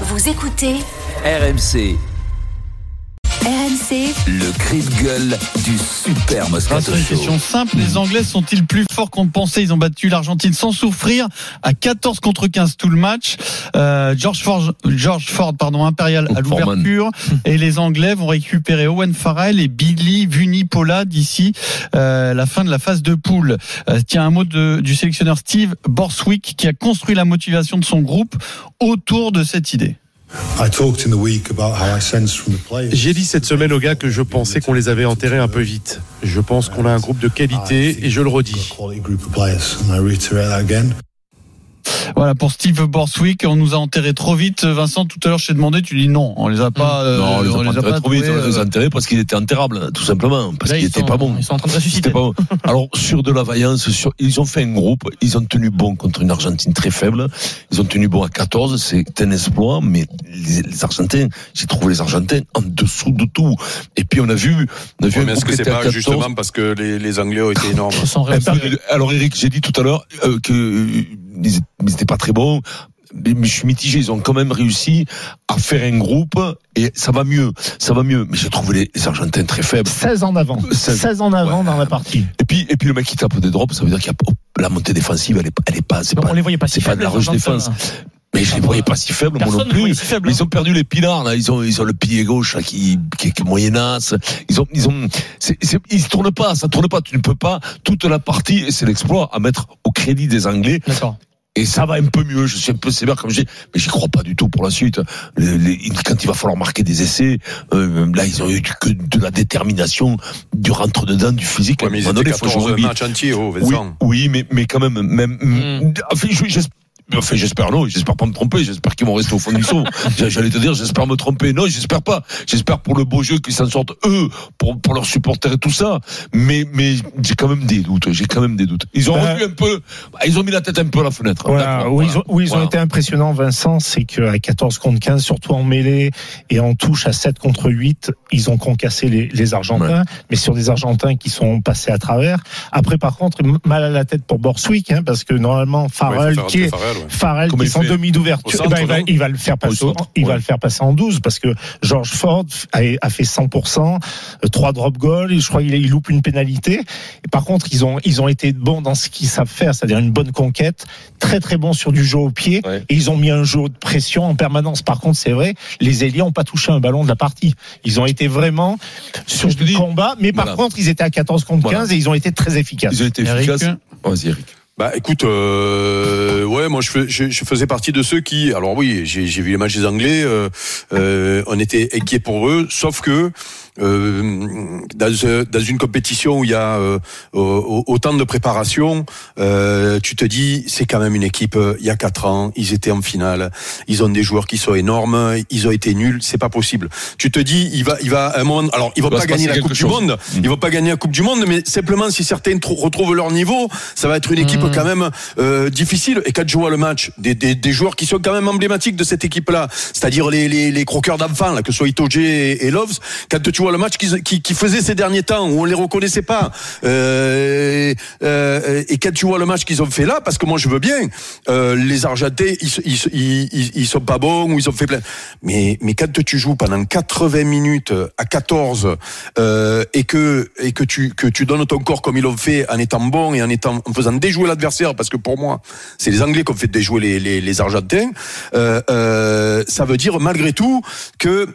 Vous écoutez RMC, RMC le cri de gueule du super Ah, Moscato c'est une question simple. Les Anglais sont-ils plus forts qu'on ne pensait? Ils ont battu l'Argentine sans souffrir à 14 contre 15 tout le match. Euh, George Ford, George Ford pardon, impérial à l'ouverture. Et les Anglais vont récupérer Owen Farrell et Billy Vunipola d'ici euh, la fin de la phase de poule. Euh, tiens, un mot de, du sélectionneur Steve Borswick qui a construit la motivation de son groupe autour de cette idée. I talked in the week about how I sensed from the players. J'ai dit cette semaine aux gars que je pensais qu'on les avait enterrés un peu vite. Je pense qu'on a un groupe de qualité et je le redis. Voilà pour Steve Borswick, on nous a enterrés trop vite. Vincent, tout à l'heure, je t'ai demandé, tu dis non, on les a pas. euh, Non, on les a pas enterrés trop vite, on les a euh, enterrés parce qu'il était enterrable, tout simplement, parce Là, qu'il ils était sont- pas bon. Ils sont en train de ressusciter. pas bon. Alors, sur de la vaillance, sur, ils ont fait un groupe, ils ont tenu bon contre une Argentine très faible, ils ont tenu bon à 14, c'est un exploit, mais les, les Argentins, j'ai trouvé les Argentins en dessous de tout. Et puis on a vu, on a vu Ouais, un mais est-ce que c'est pas 14. justement parce que les, les Anglais ont été énormes peu- alors Eric, j'ai dit tout à l'heure euh, que euh, ils ils étaient pas très bons. Mais je suis mitigé, ils ont quand même réussi à faire un groupe et ça va mieux, ça va mieux. Mais j'ai trouvé les, Argentins très faibles. 16 en avant. 16. 16 en avant Ouais. dans la partie. Et puis, et puis le mec qui tape des drops, ça veut dire qu'il y a oh, la montée défensive, elle est, elle est pas, c'est pas, on les voyait pas si c'est pas de la rush défense. Mais je les voyais pas si faibles, moi non plus. si Mais hein. ils ont perdu les pilars, là. Ils ont, ils ont le pied gauche, là, qui, qui, qui est moyenasse. Ils ont, ils ont, c'est, c'est, ils se tournent pas, ça tourne pas. Tu ne peux pas toute la partie, et c'est l'exploit à mettre au crédit des Anglais. D'accord. Et ça va un peu mieux. Je suis un peu sévère comme j'ai, mais j'y crois pas du tout pour la suite. Les- les- quand il va falloir marquer des essais, euh, là ils ont eu que de la détermination, du rentre dedans, du physique. Ouais, mais ils donné, faut 14 jouer vite. matchs entiers, oh, Oui, mais mais quand même, même. Mm. Enfin, je- j'espère- Enfin, j'espère non, j'espère pas me tromper, j'espère qu'ils vont rester au fond du saut. J'a- J'allais te dire, j'espère me tromper. Non, j'espère pas. J'espère pour le beau jeu qu'ils s'en sortent eux, pour, pour leurs supporters et tout ça. Mais, mais j'ai quand même des doutes, j'ai quand même des doutes. Ils ont revu un peu, bah, ils ont mis la tête un peu à la fenêtre. Voilà, D'accord, où ils voilà. ont, où ils ont Voilà. été impressionnants, Vincent, c'est qu'à 14 contre 15, surtout en mêlée et en touche à 7 contre 8, ils ont concassé les, les Argentins, mais sur des Argentins qui sont passés à travers. Après, par contre, mal à la tête pour Borswick, hein, parce que normalement, Farrell, qui est, Farrell, ouais. Farrell qui il est en demi d'ouverture, eh ben, il, va, non il va le faire passer, Au centre, il ouais. va le faire passer en 12 parce que George Ford a, a fait 100%, euh, trois drop goals, et je crois qu'il il loupe une pénalité. Et par contre, ils ont, ils ont été bons dans ce qu'ils savent faire, c'est-à-dire une bonne conquête, très très bons sur du jeu au pied, Ouais. et ils ont mis un jeu de pression en permanence. Par contre, c'est vrai, les ailiers n'ont pas touché un ballon de la partie. Ils ont été vraiment sur du dis, combat, mais par voilà. contre, ils étaient à 14 contre 15 Voilà. et ils ont été très efficaces. Ils ont été Eric, efficaces. Vas-y, Eric. Bah écoute, euh, ouais, moi je, je, faisais partie de ceux qui, alors oui, j'ai vu les matchs des Anglais, euh, euh, on était inquiets pour eux, sauf que dans, euh, dans une compétition où il y a euh, au- autant de préparation, euh, tu te dis c'est quand même une équipe. euh, Il y a quatre ans, ils étaient en finale, ils ont des joueurs qui sont énormes, ils ont été nuls, c'est pas possible. Tu te dis il va, il va à un moment, alors ils vont pas gagner la Coupe du. Monde, Mm. ils vont pas gagner la Coupe du Monde, mais simplement si certains trou- retrouvent leur niveau, ça va être une équipe Mm. quand même euh, difficile. Et quand je vois le match, des, des, des joueurs qui sont quand même emblématiques de cette équipe-là, c'est-à-dire les, les, les croqueurs d'enfants, là, que ce soit Itoje et, et Loves, quand tu vois le match qu'ils qui, qui faisaient ces derniers temps, où on les reconnaissait pas, euh, euh, et quand tu vois le match qu'ils ont fait là, parce que moi je veux bien, euh, les Argentais, ils, ils, sont pas bons, ou ils ont fait plein. Mais, mais quand tu joues pendant 80 minutes à 14, euh, et que, et que tu, que tu donnes ton corps comme ils l'ont fait en étant bon et en étant, faisant déjouer l'adversaire, parce que pour moi, c'est les Anglais qui ont fait déjouer les, les, Argentins, ça veut dire malgré tout que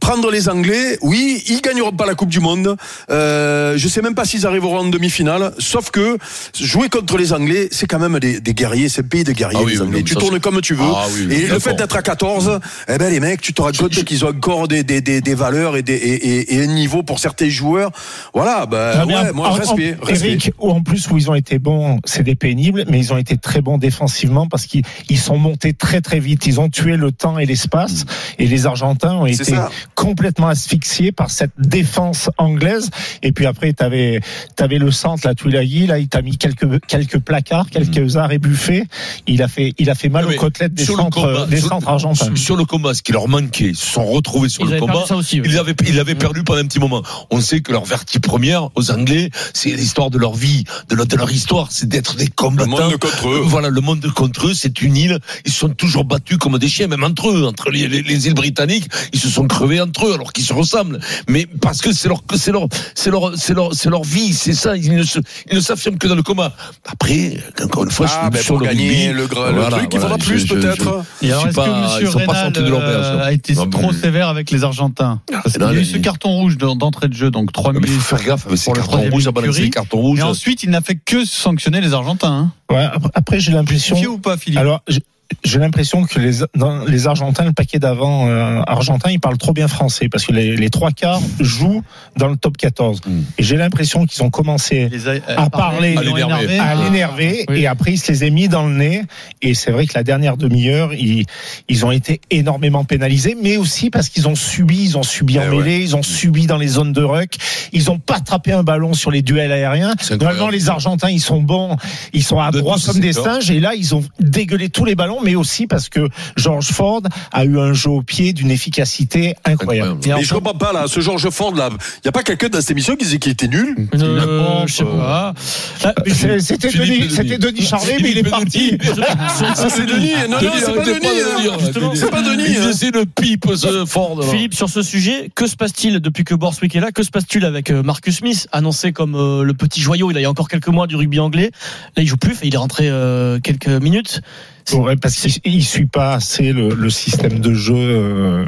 prendre les Anglais, oui, ils gagneront pas la Coupe du Monde. Euh, je sais même pas s'ils arriveront en demi-finale. Sauf que jouer contre les Anglais, c'est quand même des, des guerriers. C'est un pays de guerriers. Ah oui, les Anglais. tu ça, tournes comme tu veux. Ah oui, et le fait d'être à 14, eh ben les mecs, tu te compte qu'ils ont encore des, des, des, des valeurs et, des, et, et, et un niveau pour certains joueurs. Voilà, ben ouais, moi en- respect, en- respect. Eric, ou en plus où ils ont été bons, c'est des pénibles, mais ils ont été très bons défensivement parce qu'ils ils sont montés très très vite. Ils ont tué le temps et l'espace. Et les Argentins ont été ça. Complètement asphyxiés par cette défense anglaise. Et puis après, tu avais, avais le centre, là, Tuilagi, là, il t'a mis quelques, quelques placards, quelques arrêts buffets. Il a fait, il a fait mal Non, aux côtelettes des sur le centres, combat, des sur- centres argentins. Sur, sur le combat, ce qui leur manquait, ils se sont retrouvés sur Ils le combat. perdu ça aussi, oui. Ils avaient, ils avaient perdu pendant un petit moment. On sait que leur vertu première aux Anglais, c'est l'histoire de leur vie, de leur, de leur histoire, c'est d'être des Le combattants. monde contre eux. Voilà, le monde contre eux, c'est une île. Ils se sont toujours battus comme des chiens, même entre eux, entre les, les- les îles britanniques. Ils se sont crevés entre eux, alors qu'ils se ressemblent. Mais parce que c'est leur, c'est leur, c'est leur, c'est leur, c'est leur vie, c'est ça. Ils ne se, ils ne s'affirment que dans le combat. Après, encore une fois, je Ah, suis ben sur pour le gagner rugby. le, gra- le Voilà, truc, il voilà, faudra je- plus je- peut-être. Je est-ce suis que pas- Monsieur ils sont pas Reynal sortis de l'auberge, euh, hein. a été Non, mais- trop sévère avec les Argentins Parce qu'il y a eu ce carton rouge de- d'entrée de jeu, donc 3 Mais il minutes. faut faire gaffe avec ces cartons rouges, les cartons rouges. Et ensuite, il n'a fait que sanctionner les Argentins. Hein. Ouais, après- j'ai l'impression. Ou pas, Philippe Alors, j'ai- l'impression que les, dans les Argentins, le paquet d'avant euh, argentin, ils parlent trop bien français parce que les, les trois quarts jouent dans le top 14. Mm. Et j'ai l'impression qu'ils ont commencé a- à parler, à l'énerver. Ah. oui. et après ils se les a mis dans le nez. Et c'est vrai que la dernière demi-heure, ils, ils ont été énormément pénalisés, mais aussi parce qu'ils ont subi, ils ont subi en Eh mêlée, ils ont subi dans les zones de ruck, ils ont pas attrapé un ballon sur les duels aériens. Normalement, les Argentins, ils sont bons, ils sont à tous, comme des singes, et là, ils ont dégueulé tous les ballons, mais aussi parce que George Ford a eu un jeu au pied d'une efficacité incroyable. Incroyable. Mais je comprends pas là, ce Georges Ford là, il y a pas quelqu'un dans cette émission qui disait qu'il était nul Euh, je sais pas. Je- C'est- C'était Philippe Denis, Denis. c'était Denis Charlet, mais il est Philippe parti. Ah, c'est Denis, non, non, Denis, c'est pas Denis, de hein. le c'est pas Denis, Il hein. de pipe ce Ford. là. Philippe, sur ce sujet, que se passe-t-il depuis que Borswick est là? Que se passe-t-il avec euh, Marcus Smith, annoncé comme euh, le petit joyau il y a encore quelques mois du rugby anglais? Là, il joue plus, il est rentré euh, quelques minutes. Parce qu'il il suit pas assez le, le système de jeu euh,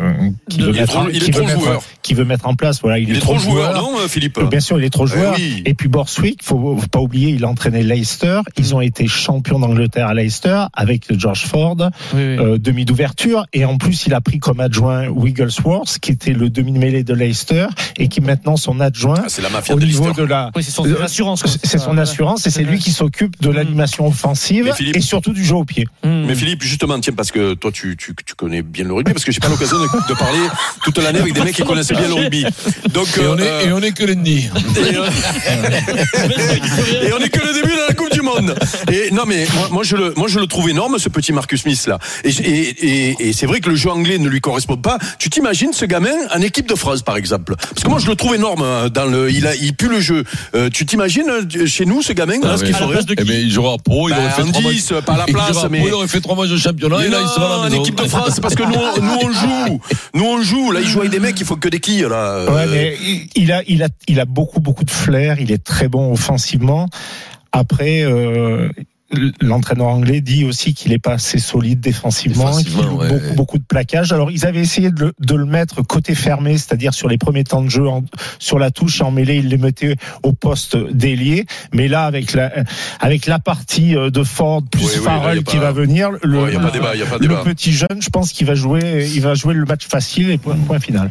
qu'il veut, il est mettre, trop- en- il est qu'il veut trop mettre- joueur. qu'il veut mettre en place. Voilà, il, Il est trop joueur, non, euh, Philippe Bien sûr, il est trop joueur. Eh oui. Et puis Borswick, faut, faut pas oublier, il a entraîné Leicester. Ils ont été champions d'Angleterre à Leicester avec George Ford, Oui, oui. euh, demi d'ouverture. Et en plus, il a pris comme adjoint Wigglesworth, qui était le demi-mêlée de Leicester et qui est maintenant son adjoint Ah, C'est la mafia au de niveau Leicester. de la. Oui, c'est son Euh, assurance. C'est son assurance et c'est lui qui s'occupe de l'animation offensive Mais Philippe- et surtout du jeu au pied. Hmm. Mais Philippe, justement, tiens, parce que toi, tu, tu, tu connais bien le rugby, parce que j'ai pas l'occasion de, de parler toute l'année avec des mecs qui connaissent bien le rugby. Donc, Et on euh, est, et on est que l'ennemi. et, euh, et on est que le début de la Coupe du Monde. Et non, mais moi, moi, je le, moi, je le trouve énorme, ce petit Marcus Smith là. Et, et, et, et c'est vrai que le jeu anglais ne lui correspond pas. Tu t'imagines ce gamin en équipe de France, par exemple? Parce que moi, je le trouve énorme. hein, Dans le, il a, il pue le jeu. Euh, tu t'imagines euh, chez nous ce gamin là, Ah, ce mais- qu'il ferait? Eh ben, il jouera Pau, il Bah, aurait fait en trois 10, matchs. pas à la Il place, mais- il aurait fait trois matchs de championnat Mais et là, il sera non, la en équipe de France, c'est parce que nous, nous on joue, nous on joue. Là, il joue avec des mecs, il faut que des quilles là. Ouais, mais il a, il a, il a beaucoup, beaucoup de flair. Il est très bon offensivement. Après, euh, l'entraîneur anglais dit aussi qu'il n'est pas assez solide défensivement, qu'il Défensivement, ouais. beaucoup, beaucoup de plaquages. Alors, ils avaient essayé de le, de le mettre côté fermé, c'est-à-dire sur les premiers temps de jeu, en- sur la touche en mêlée, il les mettait au poste d'ailier. Mais là, avec la, avec la partie euh, de Ford plus Oui, Farrell qui pas- va venir, le, ouais, débat, le petit jeune, je pense qu'il va jouer, il va jouer le match facile et point, point final.